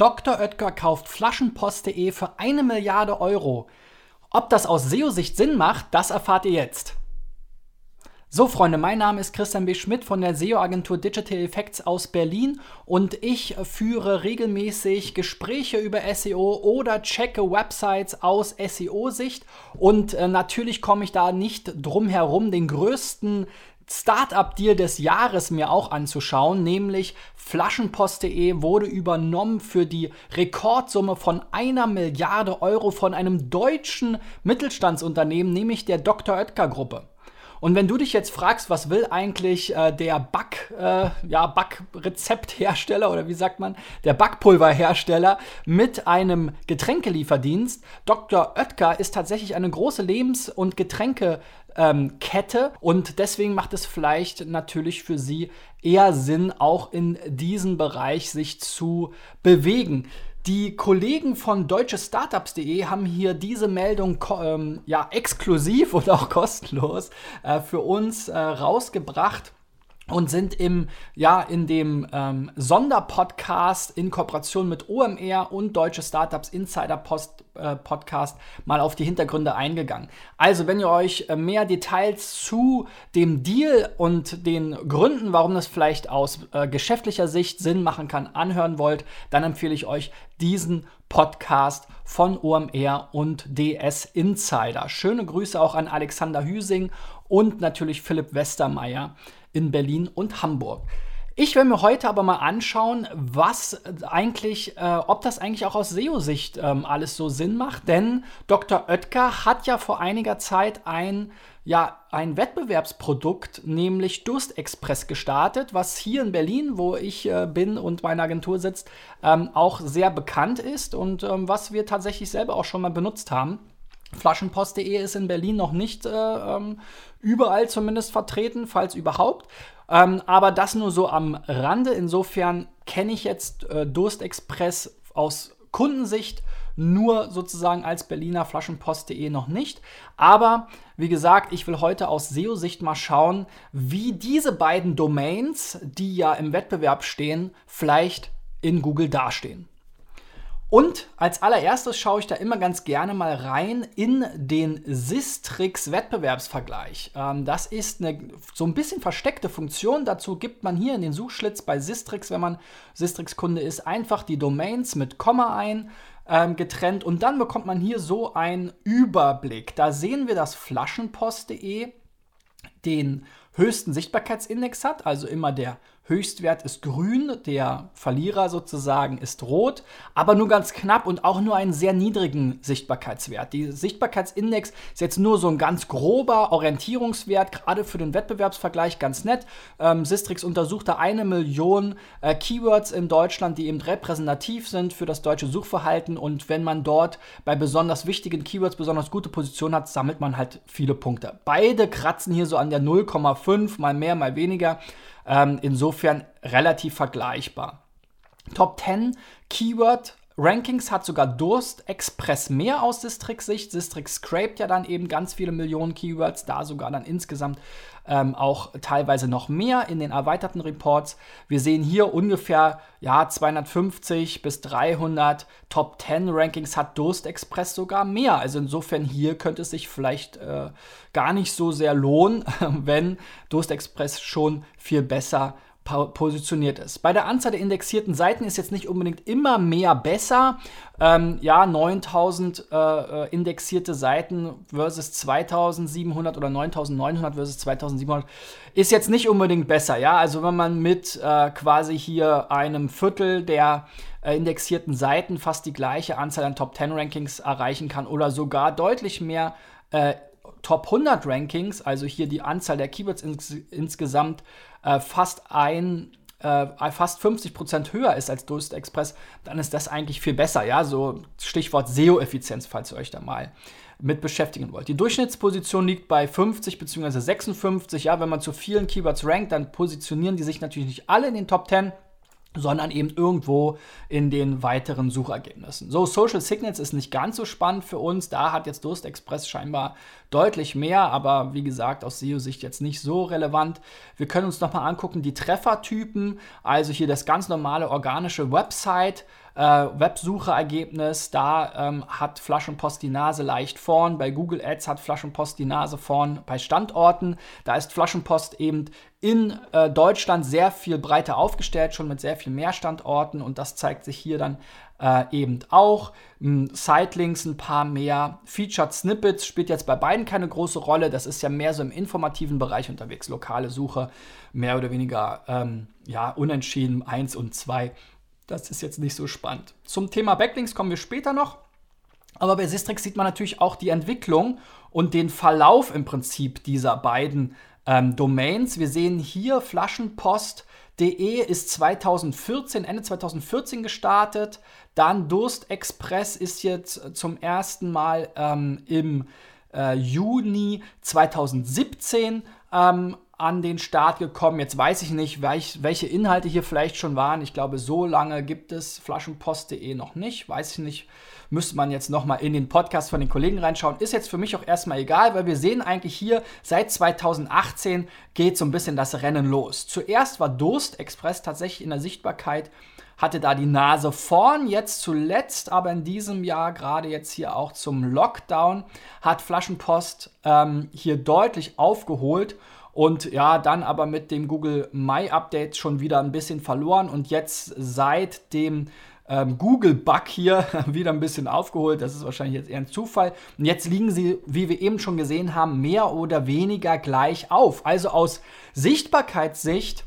Dr. Oetker kauft Flaschenpost.de für eine Milliarde Euro. Ob das aus SEO-Sicht Sinn macht, das erfahrt ihr jetzt. So, Freunde, mein Name ist Christian B. Schmidt von der SEO-Agentur Digital Effects aus Berlin und ich führe regelmäßig Gespräche über SEO oder checke Websites aus SEO-Sicht und äh, natürlich komme ich da nicht drum herum, den größten Startup-Deal des Jahres mir auch anzuschauen, nämlich Flaschenpost.de wurde übernommen für die Rekordsumme von einer Milliarde Euro von einem deutschen Mittelstandsunternehmen, nämlich der Dr. Oetker Gruppe. Und wenn du dich jetzt fragst, was will eigentlich äh, der Back, äh, ja, Backrezepthersteller oder wie sagt man, der Backpulverhersteller mit einem Getränkelieferdienst, Dr. Oetker ist tatsächlich eine große Lebens- und Getränkekette ähm, und deswegen macht es vielleicht natürlich für sie eher Sinn, auch in diesem Bereich sich zu bewegen. Die Kollegen von deutschestartups.de haben hier diese Meldung ähm, ja exklusiv und auch kostenlos äh, für uns äh, rausgebracht und sind im, ja, in dem ähm, Sonderpodcast in Kooperation mit OMR und Deutsche Startups Insider Post, äh, Podcast mal auf die Hintergründe eingegangen. Also, wenn ihr euch äh, mehr Details zu dem Deal und den Gründen, warum das vielleicht aus äh, geschäftlicher Sicht Sinn machen kann, anhören wollt, dann empfehle ich euch diesen Podcast von OMR und DS Insider. Schöne Grüße auch an Alexander Hüsing und natürlich Philipp Westermeier in Berlin und Hamburg. Ich will mir heute aber mal anschauen, was eigentlich, äh, ob das eigentlich auch aus SEO-Sicht ähm, alles so Sinn macht. Denn Dr. Oetker hat ja vor einiger Zeit ein, ja, ein Wettbewerbsprodukt, nämlich Durstexpress gestartet, was hier in Berlin, wo ich äh, bin und meine Agentur sitzt, ähm, auch sehr bekannt ist und ähm, was wir tatsächlich selber auch schon mal benutzt haben. Flaschenpost.de ist in Berlin noch nicht äh, ähm, überall zumindest vertreten, falls überhaupt. Ähm, aber das nur so am Rande. Insofern kenne ich jetzt äh, Durstexpress aus Kundensicht nur sozusagen als Berliner Flaschenpost.de noch nicht. Aber wie gesagt, ich will heute aus SEO-Sicht mal schauen, wie diese beiden Domains, die ja im Wettbewerb stehen, vielleicht in Google dastehen. Und als allererstes schaue ich da immer ganz gerne mal rein in den Sistrix Wettbewerbsvergleich. Ähm, das ist eine so ein bisschen versteckte Funktion. Dazu gibt man hier in den Suchschlitz bei Sistrix, wenn man Sistrix-Kunde ist, einfach die Domains mit Komma ein ähm, getrennt und dann bekommt man hier so einen Überblick. Da sehen wir, dass flaschenpost.de den höchsten Sichtbarkeitsindex hat, also immer der Höchstwert ist grün, der Verlierer sozusagen ist rot, aber nur ganz knapp und auch nur einen sehr niedrigen Sichtbarkeitswert. Die Sichtbarkeitsindex ist jetzt nur so ein ganz grober Orientierungswert, gerade für den Wettbewerbsvergleich ganz nett. Ähm, Sistrix untersuchte eine Million äh, Keywords in Deutschland, die eben repräsentativ sind für das deutsche Suchverhalten und wenn man dort bei besonders wichtigen Keywords besonders gute Positionen hat, sammelt man halt viele Punkte. Beide kratzen hier so an der 0,5, mal mehr, mal weniger. Ähm, insofern relativ vergleichbar. Top 10 Keyword Rankings hat sogar Durst Express mehr aus Sistrix-Sicht. Sistrix scraped ja dann eben ganz viele Millionen Keywords, da sogar dann insgesamt ähm, auch teilweise noch mehr in den erweiterten Reports. Wir sehen hier ungefähr ja, 250 bis 300 Top 10 Rankings hat Durst Express sogar mehr. Also insofern hier könnte es sich vielleicht äh, gar nicht so sehr lohnen, wenn Durst Express schon viel besser positioniert ist. Bei der Anzahl der indexierten Seiten ist jetzt nicht unbedingt immer mehr besser. Ähm, ja, 9000 äh, äh, indexierte Seiten versus 2700 oder 9900 versus 2700 ist jetzt nicht unbedingt besser. Ja, also wenn man mit äh, quasi hier einem Viertel der äh, indexierten Seiten fast die gleiche Anzahl an Top 10 Rankings erreichen kann oder sogar deutlich mehr äh, Top 100 Rankings, also hier die Anzahl der Keywords ins, insgesamt äh, fast ein äh, fast 50% höher ist als Durst Express, dann ist das eigentlich viel besser. Ja, so Stichwort SEO-Effizienz, falls ihr euch da mal mit beschäftigen wollt. Die Durchschnittsposition liegt bei 50 bzw. 56. Ja, wenn man zu vielen Keywords rankt, dann positionieren die sich natürlich nicht alle in den Top 10 sondern eben irgendwo in den weiteren Suchergebnissen. So, Social Signals ist nicht ganz so spannend für uns. Da hat jetzt Durst Express scheinbar deutlich mehr, aber wie gesagt, aus SEO-Sicht jetzt nicht so relevant. Wir können uns nochmal angucken, die Treffertypen, also hier das ganz normale organische Website äh, Websucherergebnis, da ähm, hat Flaschenpost die Nase leicht vorn. Bei Google Ads hat Flaschenpost die Nase vorn bei Standorten. Da ist Flaschenpost eben in äh, Deutschland sehr viel breiter aufgestellt, schon mit sehr viel mehr Standorten und das zeigt sich hier dann äh, eben auch. Sitelinks ein paar mehr. Featured Snippets spielt jetzt bei beiden keine große Rolle. Das ist ja mehr so im informativen Bereich unterwegs. Lokale Suche, mehr oder weniger ähm, ja, unentschieden, 1 und 2. Das ist jetzt nicht so spannend. Zum Thema Backlinks kommen wir später noch. Aber bei Sistrix sieht man natürlich auch die Entwicklung und den Verlauf im Prinzip dieser beiden ähm, Domains. Wir sehen hier Flaschenpost.de ist 2014, Ende 2014 gestartet. Dann Durstexpress ist jetzt zum ersten Mal ähm, im äh, Juni 2017 ähm, an den Start gekommen. Jetzt weiß ich nicht, welch, welche Inhalte hier vielleicht schon waren. Ich glaube, so lange gibt es flaschenpost.de noch nicht. Weiß ich nicht. Müsste man jetzt nochmal in den Podcast von den Kollegen reinschauen. Ist jetzt für mich auch erstmal egal, weil wir sehen eigentlich hier, seit 2018 geht so ein bisschen das Rennen los. Zuerst war Durst Express tatsächlich in der Sichtbarkeit hatte da die Nase vorn. Jetzt zuletzt, aber in diesem Jahr, gerade jetzt hier auch zum Lockdown, hat Flaschenpost ähm, hier deutlich aufgeholt und ja, dann aber mit dem Google My Update schon wieder ein bisschen verloren und jetzt seit dem ähm, Google-Bug hier wieder ein bisschen aufgeholt. Das ist wahrscheinlich jetzt eher ein Zufall. Und jetzt liegen sie, wie wir eben schon gesehen haben, mehr oder weniger gleich auf. Also aus Sichtbarkeitssicht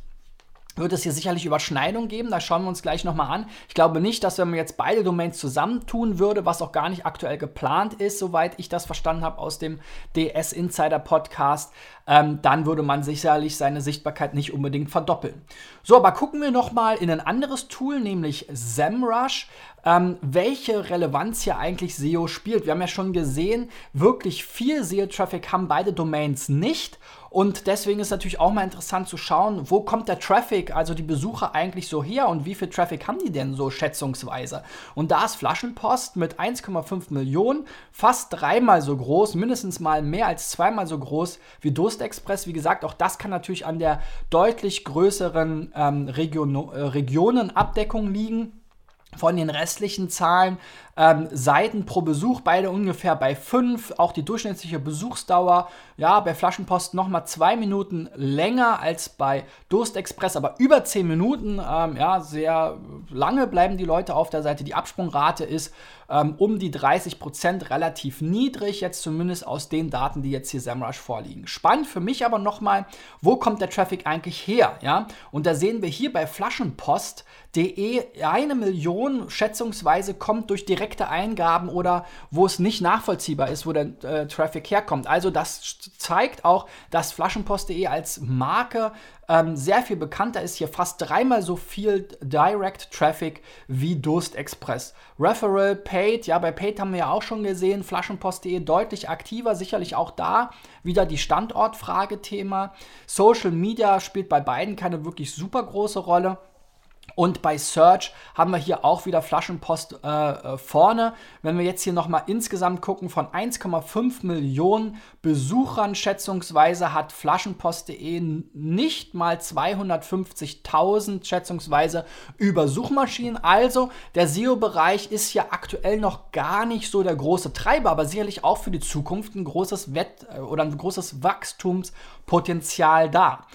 wird es hier sicherlich Überschneidungen geben. Da schauen wir uns gleich nochmal an. Ich glaube nicht, dass wenn man jetzt beide Domains zusammentun würde, was auch gar nicht aktuell geplant ist, soweit ich das verstanden habe aus dem DS Insider Podcast, ähm, dann würde man sicherlich seine Sichtbarkeit nicht unbedingt verdoppeln. So, aber gucken wir nochmal in ein anderes Tool, nämlich SEMrush. Ähm, welche Relevanz hier eigentlich SEO spielt. Wir haben ja schon gesehen, wirklich viel SEO-Traffic haben beide Domains nicht. Und deswegen ist natürlich auch mal interessant zu schauen, wo kommt der Traffic, also die Besucher eigentlich so her und wie viel Traffic haben die denn so schätzungsweise? Und da ist Flaschenpost mit 1,5 Millionen fast dreimal so groß, mindestens mal mehr als zweimal so groß wie Durstexpress. Wie gesagt, auch das kann natürlich an der deutlich größeren ähm, Region, äh, Regionenabdeckung liegen. Von den restlichen Zahlen ähm, Seiten pro Besuch, beide ungefähr bei 5. Auch die durchschnittliche Besuchsdauer, ja, bei Flaschenpost nochmal zwei Minuten länger als bei Durstexpress, aber über 10 Minuten. Ähm, ja, sehr lange bleiben die Leute auf der Seite. Die Absprungrate ist ähm, um die 30 Prozent relativ niedrig, jetzt zumindest aus den Daten, die jetzt hier SEMrush vorliegen. Spannend für mich aber nochmal, wo kommt der Traffic eigentlich her? Ja? Und da sehen wir hier bei Flaschenpost.de eine Million schätzungsweise kommt durch direkte Eingaben oder wo es nicht nachvollziehbar ist, wo der äh, Traffic herkommt. Also das zeigt auch, dass Flaschenpost.de als Marke ähm, sehr viel bekannter ist. Hier fast dreimal so viel Direct Traffic wie Durst Express. Referral, Paid, ja, bei Paid haben wir ja auch schon gesehen, Flaschenpost.de deutlich aktiver, sicherlich auch da wieder die Standortfrage-Thema. Social Media spielt bei beiden keine wirklich super große Rolle. Und bei Search haben wir hier auch wieder Flaschenpost äh, äh vorne. Wenn wir jetzt hier nochmal insgesamt gucken, von 1,5 Millionen Besuchern schätzungsweise hat Flaschenpost.de nicht mal 250.000 schätzungsweise über Suchmaschinen. Also der SEO-Bereich ist ja aktuell noch gar nicht so der große Treiber, aber sicherlich auch für die Zukunft ein großes Wett- äh, oder ein großes Wachstumspotenzial da.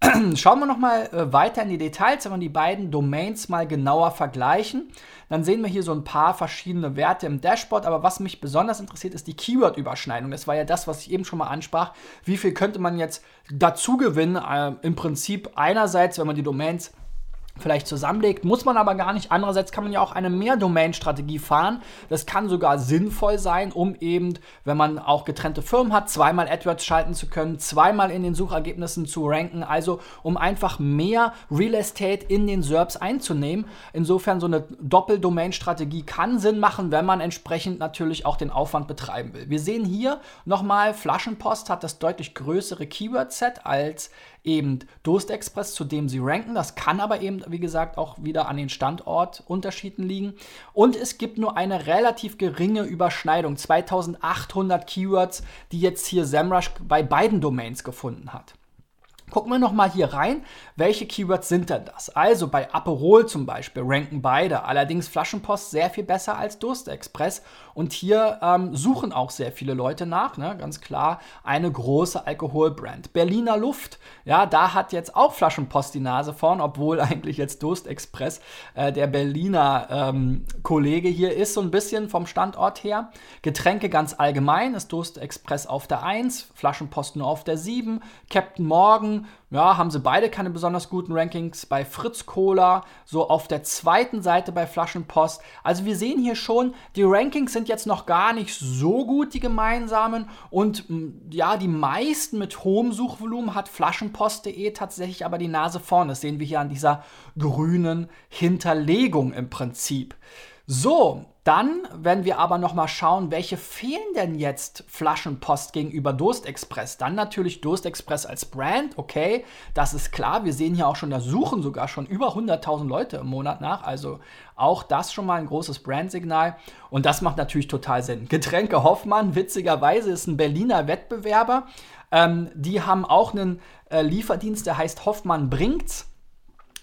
Schauen wir noch mal äh, weiter in die Details, wenn wir die beiden Domains mal genauer vergleichen. Dann sehen wir hier so ein paar verschiedene Werte im Dashboard, aber was mich besonders interessiert, ist die Keyword-Überschneidung. Das war ja das, was ich eben schon mal ansprach. Wie viel könnte man jetzt dazu gewinnen? Äh, Im Prinzip einerseits, wenn man die Domains vielleicht zusammenlegt. Muss man aber gar nicht. Andererseits kann man ja auch eine Mehr-Domain-Strategie fahren. Das kann sogar sinnvoll sein, um eben, wenn man auch getrennte Firmen hat, zweimal AdWords schalten zu können, zweimal in den Suchergebnissen zu ranken. Also um einfach mehr Real Estate in den SERPs einzunehmen. Insofern so eine Doppel-Domain-Strategie kann Sinn machen, wenn man entsprechend natürlich auch den Aufwand betreiben will. Wir sehen hier nochmal, Flaschenpost hat das deutlich größere Keyword-Set als eben Durstexpress, zu dem sie ranken. Das kann aber eben, wie gesagt, auch wieder an den Standortunterschieden liegen. Und es gibt nur eine relativ geringe Überschneidung, 2800 Keywords, die jetzt hier SEMrush bei beiden Domains gefunden hat. Gucken wir nochmal hier rein, welche Keywords sind denn das? Also bei Aperol zum Beispiel ranken beide, allerdings Flaschenpost sehr viel besser als Durstexpress und hier ähm, suchen auch sehr viele Leute nach, ne? ganz klar eine große Alkoholbrand. Berliner Luft, ja, da hat jetzt auch Flaschenpost die Nase vorn, obwohl eigentlich jetzt Durstexpress äh, der Berliner ähm, Kollege hier ist, so ein bisschen vom Standort her. Getränke ganz allgemein ist Durstexpress auf der 1, Flaschenpost nur auf der 7, Captain Morgan ja, haben sie beide keine besonders guten Rankings. Bei Fritz Cola, so auf der zweiten Seite bei Flaschenpost. Also wir sehen hier schon, die Rankings sind jetzt noch gar nicht so gut, die gemeinsamen. Und ja, die meisten mit hohem Suchvolumen hat Flaschenpost.de tatsächlich aber die Nase vorne. Das sehen wir hier an dieser grünen Hinterlegung im Prinzip. So, dann, wenn wir aber noch mal schauen, welche fehlen denn jetzt Flaschenpost gegenüber Durstexpress, dann natürlich Durstexpress als Brand, okay, das ist klar. Wir sehen hier auch schon, da suchen sogar schon über 100.000 Leute im Monat nach, also auch das schon mal ein großes Brandsignal und das macht natürlich total Sinn. Getränke Hoffmann, witzigerweise, ist ein Berliner Wettbewerber. Ähm, die haben auch einen äh, Lieferdienst, der heißt Hoffmann bringt's.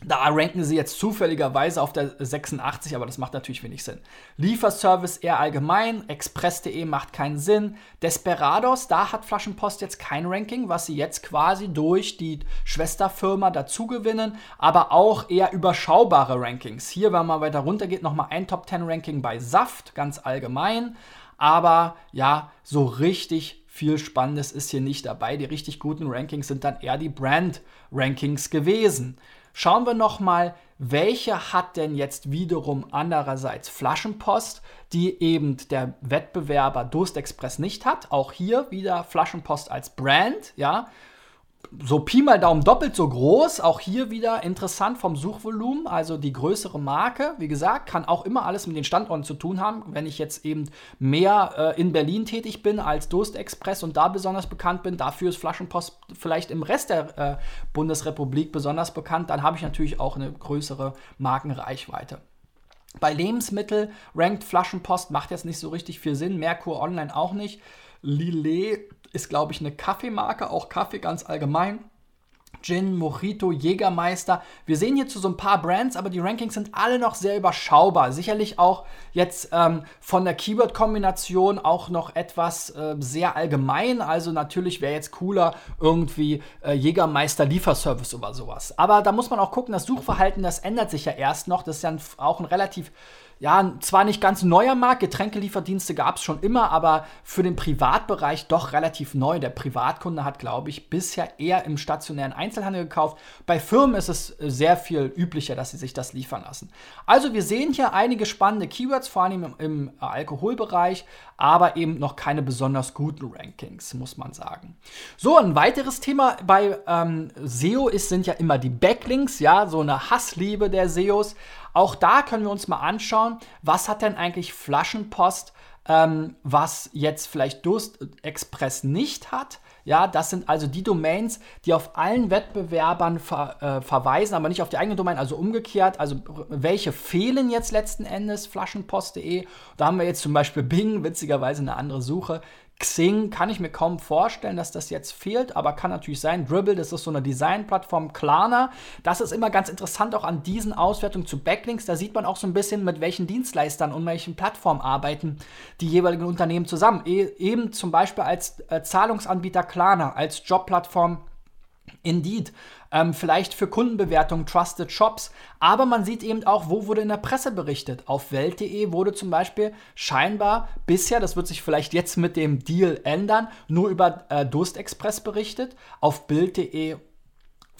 Da ranken sie jetzt zufälligerweise auf der 86, aber das macht natürlich wenig Sinn. Lieferservice eher allgemein, Express.de macht keinen Sinn. Desperados, da hat Flaschenpost jetzt kein Ranking, was sie jetzt quasi durch die Schwesterfirma dazugewinnen, aber auch eher überschaubare Rankings. Hier, wenn man weiter runter geht, nochmal ein Top 10 Ranking bei Saft, ganz allgemein. Aber ja, so richtig viel Spannendes ist hier nicht dabei. Die richtig guten Rankings sind dann eher die Brand-Rankings gewesen. Schauen wir nochmal, welche hat denn jetzt wiederum andererseits Flaschenpost, die eben der Wettbewerber Durstexpress nicht hat. Auch hier wieder Flaschenpost als Brand, ja so Pi mal Daumen doppelt so groß. Auch hier wieder interessant vom Suchvolumen. Also die größere Marke, wie gesagt, kann auch immer alles mit den Standorten zu tun haben. Wenn ich jetzt eben mehr äh, in Berlin tätig bin als Durst Express und da besonders bekannt bin, dafür ist Flaschenpost vielleicht im Rest der äh, Bundesrepublik besonders bekannt, dann habe ich natürlich auch eine größere Markenreichweite. Bei Lebensmittel rankt Flaschenpost, macht jetzt nicht so richtig viel Sinn. Merkur Online auch nicht. Lillet ist, glaube ich, eine Kaffeemarke, auch Kaffee ganz allgemein. Gin, Mojito, Jägermeister. Wir sehen hierzu so ein paar Brands, aber die Rankings sind alle noch sehr überschaubar. Sicherlich auch jetzt ähm, von der Keyword-Kombination auch noch etwas äh, sehr allgemein. Also natürlich wäre jetzt cooler irgendwie äh, Jägermeister Lieferservice oder sowas. Aber da muss man auch gucken, das Suchverhalten, das ändert sich ja erst noch. Das ist ja auch ein relativ ja, zwar nicht ganz neuer Markt, Getränkelieferdienste gab es schon immer, aber für den Privatbereich doch relativ neu. Der Privatkunde hat, glaube ich, bisher eher im stationären Einzelhandel gekauft. Bei Firmen ist es sehr viel üblicher, dass sie sich das liefern lassen. Also wir sehen hier einige spannende Keywords, vor allem im, im Alkoholbereich, aber eben noch keine besonders guten Rankings, muss man sagen. So, ein weiteres Thema bei ähm, SEO ist, sind ja immer die Backlinks, ja, so eine Hassliebe der SEOs. Auch da können wir uns mal anschauen, was hat denn eigentlich Flaschenpost, ähm, was jetzt vielleicht Durst Express nicht hat. Ja, das sind also die Domains, die auf allen Wettbewerbern ver, äh, verweisen, aber nicht auf die eigene Domain, also umgekehrt. Also welche fehlen jetzt letzten Endes? Flaschenpost.de. Da haben wir jetzt zum Beispiel Bing, witzigerweise eine andere Suche. Xing kann ich mir kaum vorstellen, dass das jetzt fehlt, aber kann natürlich sein. Dribble, das ist so eine Designplattform. Klarna, das ist immer ganz interessant auch an diesen Auswertungen zu Backlinks. Da sieht man auch so ein bisschen, mit welchen Dienstleistern und welchen Plattformen arbeiten die jeweiligen Unternehmen zusammen. E eben zum Beispiel als äh, Zahlungsanbieter Klarna, als Jobplattform Indeed, ähm, vielleicht für Kundenbewertungen Trusted Shops, aber man sieht eben auch, wo wurde in der Presse berichtet. Auf Welt.de wurde zum Beispiel scheinbar bisher, das wird sich vielleicht jetzt mit dem Deal ändern, nur über äh, Durstexpress berichtet. Auf Bild.de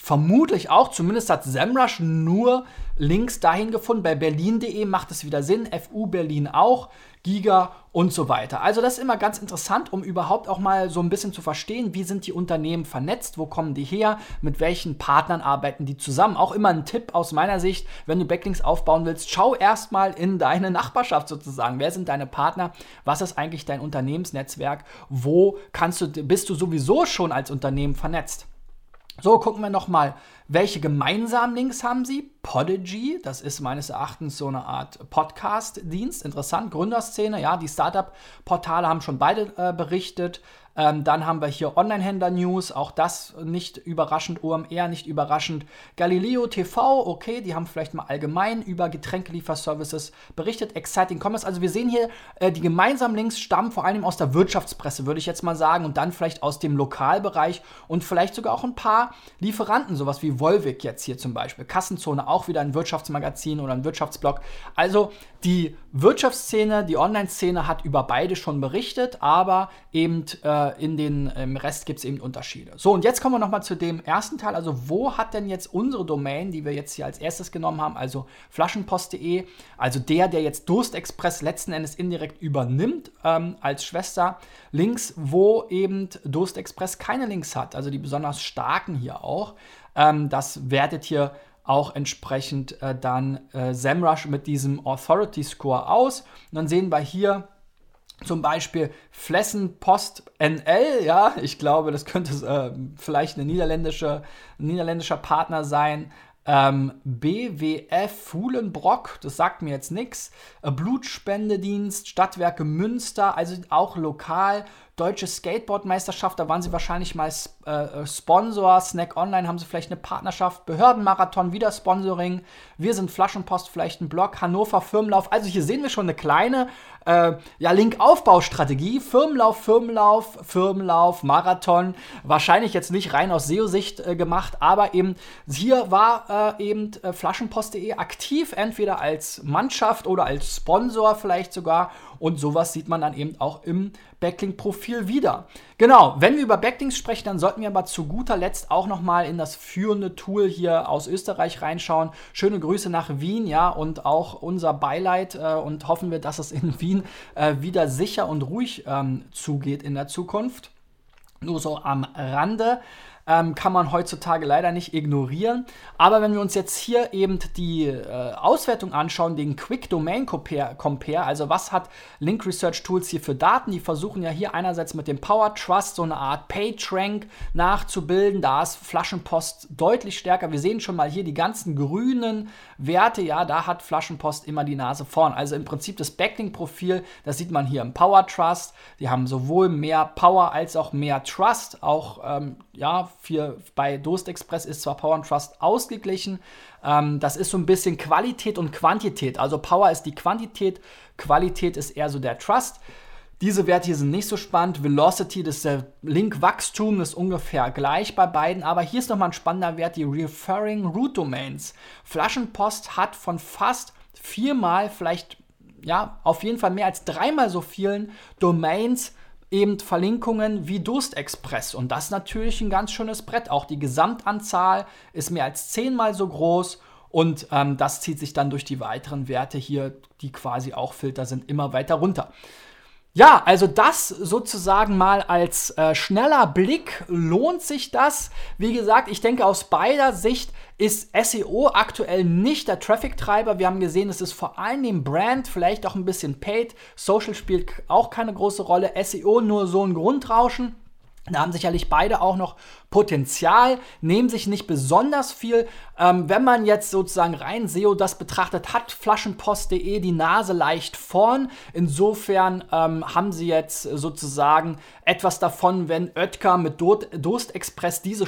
vermutlich auch, zumindest hat Semrush nur Links dahin gefunden. Bei berlin.de macht es wieder Sinn, FU Berlin auch, Giga und so weiter. Also das ist immer ganz interessant, um überhaupt auch mal so ein bisschen zu verstehen, wie sind die Unternehmen vernetzt, wo kommen die her, mit welchen Partnern arbeiten die zusammen. Auch immer ein Tipp aus meiner Sicht, wenn du Backlinks aufbauen willst, schau erstmal in deine Nachbarschaft sozusagen. Wer sind deine Partner? Was ist eigentlich dein Unternehmensnetzwerk? Wo kannst du, bist du sowieso schon als Unternehmen vernetzt? So, gucken wir nochmal, welche gemeinsamen Links haben sie? Podigy, das ist meines Erachtens so eine Art Podcast-Dienst. Interessant, Gründerszene, ja, die Startup-Portale haben schon beide äh, berichtet. Ähm, dann haben wir hier Online-Händler-News, auch das nicht überraschend, OMR nicht überraschend. Galileo TV, okay, die haben vielleicht mal allgemein über Getränkelieferservices berichtet. Exciting Commerce, also wir sehen hier, äh, die gemeinsamen Links stammen vor allem aus der Wirtschaftspresse, würde ich jetzt mal sagen, und dann vielleicht aus dem Lokalbereich und vielleicht sogar auch ein paar Lieferanten, sowas wie Volvic jetzt hier zum Beispiel. Kassenzone, auch wieder ein Wirtschaftsmagazin oder ein Wirtschaftsblog. Also die Wirtschaftsszene, die Online-Szene hat über beide schon berichtet, aber eben äh, in den, im Rest gibt es eben Unterschiede. So, und jetzt kommen wir nochmal zu dem ersten Teil. Also, wo hat denn jetzt unsere Domain, die wir jetzt hier als erstes genommen haben, also flaschenpost.de, also der, der jetzt Durstexpress letzten Endes indirekt übernimmt ähm, als Schwester, Links, wo eben Durstexpress keine Links hat, also die besonders starken hier auch. Ähm, das wertet hier auch entsprechend äh, dann äh, SEMrush mit diesem Authority Score aus. Und dann sehen wir hier zum Beispiel Flessen Post NL, ja, ich glaube, das könnte äh, vielleicht eine niederländische, ein niederländischer Partner sein. Ähm, BWF Fuhlenbrock, das sagt mir jetzt nichts. Äh, Blutspendedienst, Stadtwerke Münster, also auch lokal Deutsche Skateboardmeisterschaft, da waren sie wahrscheinlich mal äh, Sponsor. Snack Online haben sie vielleicht eine Partnerschaft. Behördenmarathon, wieder Sponsoring. Wir sind Flaschenpost, vielleicht ein Blog. Hannover Firmenlauf. Also hier sehen wir schon eine kleine äh, ja, Link-Aufbaustrategie. Firmenlauf, Firmenlauf, Firmenlauf, Marathon. Wahrscheinlich jetzt nicht rein aus SEO-Sicht äh, gemacht, aber eben hier war äh, eben äh, Flaschenpost.de aktiv, entweder als Mannschaft oder als Sponsor vielleicht sogar. Und sowas sieht man dann eben auch im Backlink-Profil wieder. Genau, wenn wir über Backlinks sprechen, dann sollten wir aber zu guter Letzt auch nochmal in das führende Tool hier aus Österreich reinschauen. Schöne Grüße nach Wien, ja, und auch unser Beileid äh, und hoffen wir, dass es in Wien äh, wieder sicher und ruhig ähm, zugeht in der Zukunft. Nur so am Rande ähm, kann man heutzutage leider nicht ignorieren. Aber wenn wir uns jetzt hier eben die äh, Auswertung anschauen, den Quick Domain Compare, also was hat Link Research Tools hier für Daten? Die versuchen ja hier einerseits mit dem Power Trust so eine Art PageRank nachzubilden. Da ist Flaschenpost deutlich stärker. Wir sehen schon mal hier die ganzen grünen Werte. Ja, da hat Flaschenpost immer die Nase vorn. Also im Prinzip das Backlink-Profil, das sieht man hier im Power Trust. Die haben sowohl mehr Power als auch mehr Trust. Auch ähm, ja, für, bei Durst Express ist zwar Power and Trust ausgeglichen, ähm, das ist so ein bisschen Qualität und Quantität. Also Power ist die Quantität, Qualität ist eher so der Trust. Diese Werte hier sind nicht so spannend. Velocity, das Link-Wachstum, ist ungefähr gleich bei beiden. Aber hier ist nochmal ein spannender Wert, die Referring Root Domains. Flaschenpost hat von fast viermal, vielleicht ja, auf jeden Fall mehr als dreimal so vielen Domains eben Verlinkungen wie Durstexpress. Und das ist natürlich ein ganz schönes Brett. Auch die Gesamtanzahl ist mehr als zehnmal so groß. Und ähm, das zieht sich dann durch die weiteren Werte hier, die quasi auch Filter sind, immer weiter runter. Ja, also das sozusagen mal als äh, schneller Blick. Lohnt sich das? Wie gesagt, ich denke aus beider Sicht ist SEO aktuell nicht der Traffic-Treiber. Wir haben gesehen, es ist vor allem dem Brand, vielleicht auch ein bisschen Paid. Social spielt auch keine große Rolle. SEO nur so ein Grundrauschen. Da haben sicherlich beide auch noch Potenzial, nehmen sich nicht besonders viel. Ähm, wenn man jetzt sozusagen rein SEO das betrachtet, hat Flaschenpost.de die Nase leicht vorn. Insofern ähm, haben sie jetzt sozusagen etwas davon, wenn Oetker mit Durstexpress diese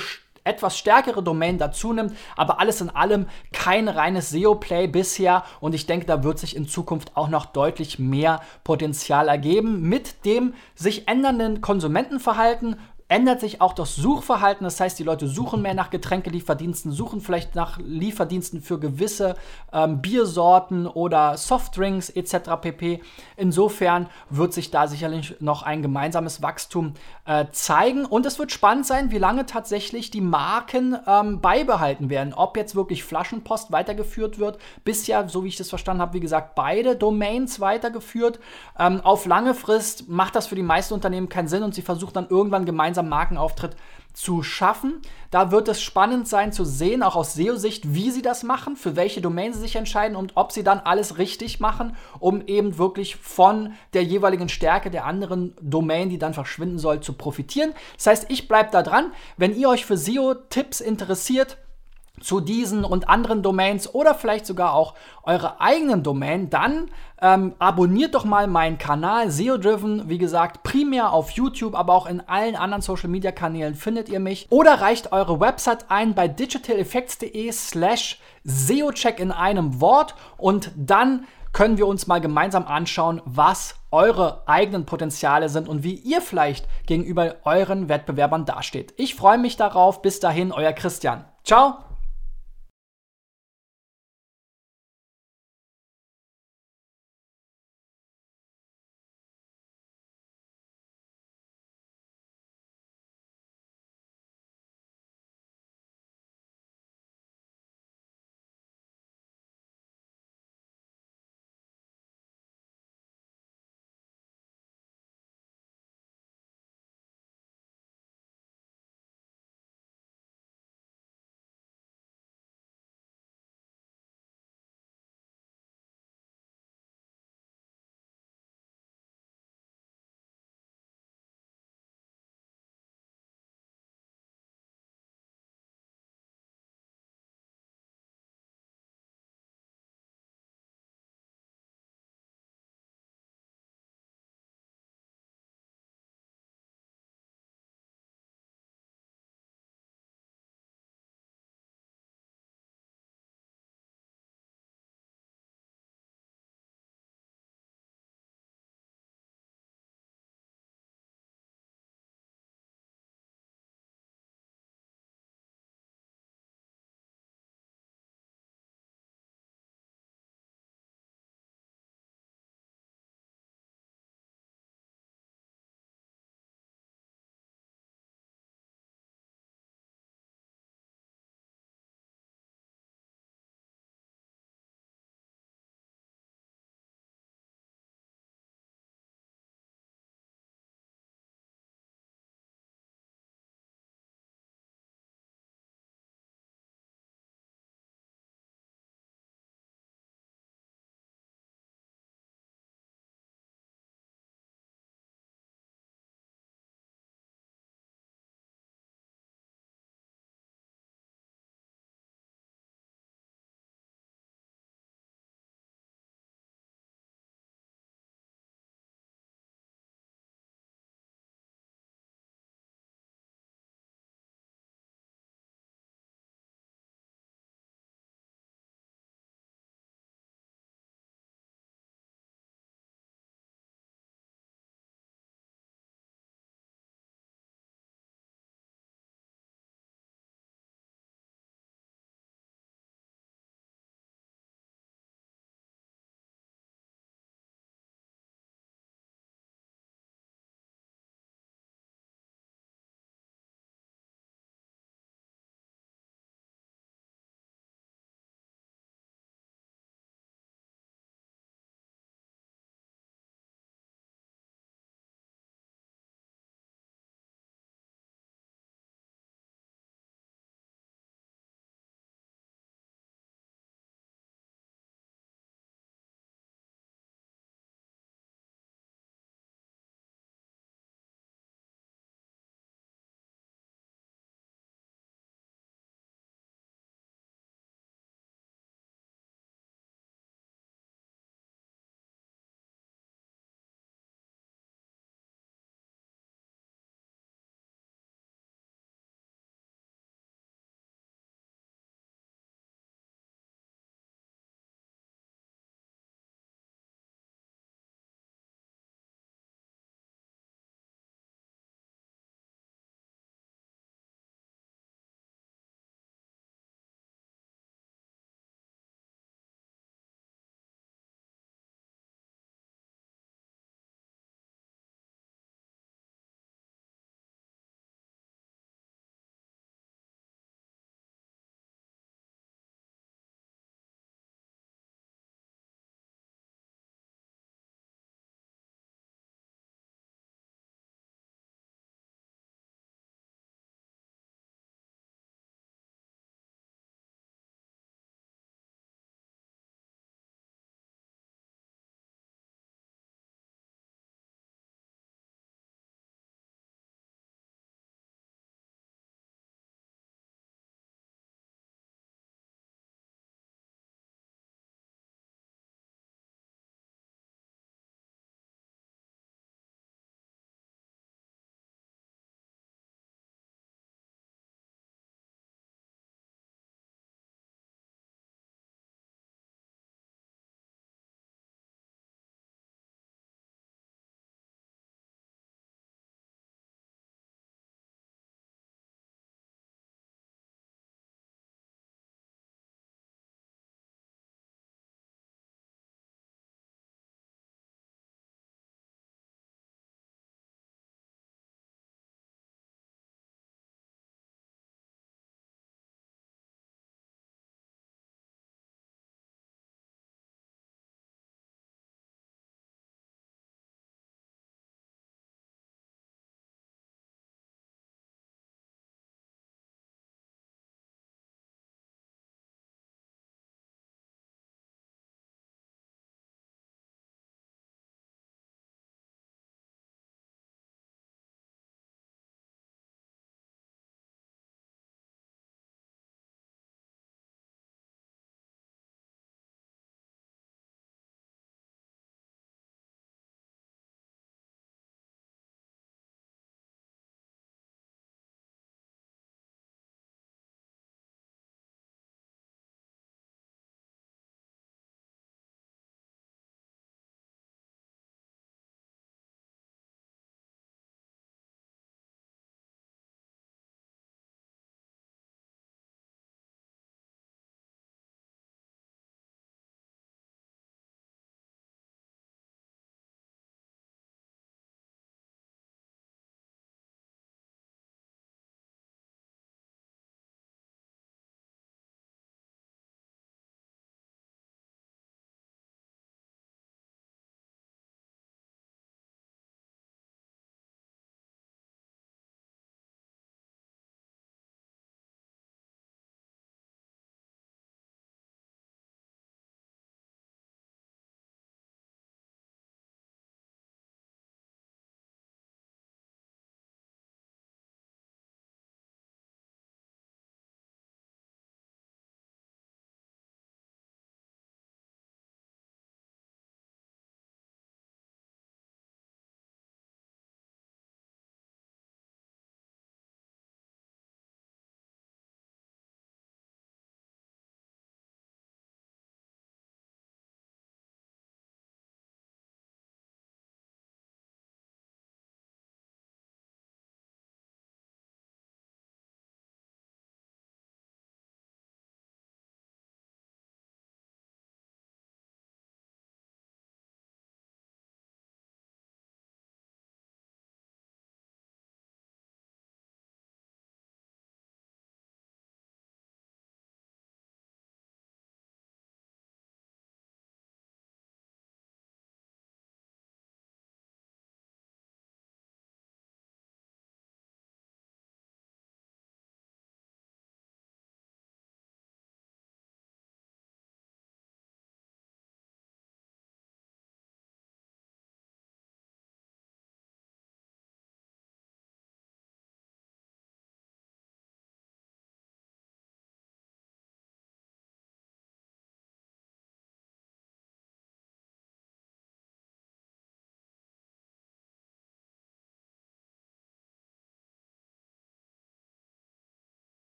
etwas stärkere Domain dazu nimmt, aber alles in allem kein reines SEO-Play bisher und ich denke, da wird sich in Zukunft auch noch deutlich mehr Potenzial ergeben mit dem sich ändernden Konsumentenverhalten ändert sich auch das Suchverhalten. Das heißt, die Leute suchen mehr nach Getränkelieferdiensten, suchen vielleicht nach Lieferdiensten für gewisse ähm, Biersorten oder Softdrinks etc. pp. Insofern wird sich da sicherlich noch ein gemeinsames Wachstum äh, zeigen. Und es wird spannend sein, wie lange tatsächlich die Marken ähm, beibehalten werden. Ob jetzt wirklich Flaschenpost weitergeführt wird. Bisher, so wie ich das verstanden habe, wie gesagt, beide Domains weitergeführt. Ähm, auf lange Frist macht das für die meisten Unternehmen keinen Sinn und sie versuchen dann irgendwann gemeinsam Markenauftritt zu schaffen. Da wird es spannend sein zu sehen, auch aus SEO-Sicht, wie sie das machen, für welche Domain sie sich entscheiden und ob sie dann alles richtig machen, um eben wirklich von der jeweiligen Stärke der anderen Domain, die dann verschwinden soll, zu profitieren. Das heißt, ich bleibe da dran. Wenn ihr euch für SEO-Tipps interessiert, zu diesen und anderen Domains oder vielleicht sogar auch eure eigenen Domain, dann ähm, abonniert doch mal meinen Kanal SEO Driven. Wie gesagt, primär auf YouTube, aber auch in allen anderen Social Media Kanälen findet ihr mich. Oder reicht eure Website ein bei digitaleffects.de slash SEO-Check in einem Wort und dann können wir uns mal gemeinsam anschauen, was eure eigenen Potenziale sind und wie ihr vielleicht gegenüber euren Wettbewerbern dasteht. Ich freue mich darauf. Bis dahin, euer Christian. Ciao!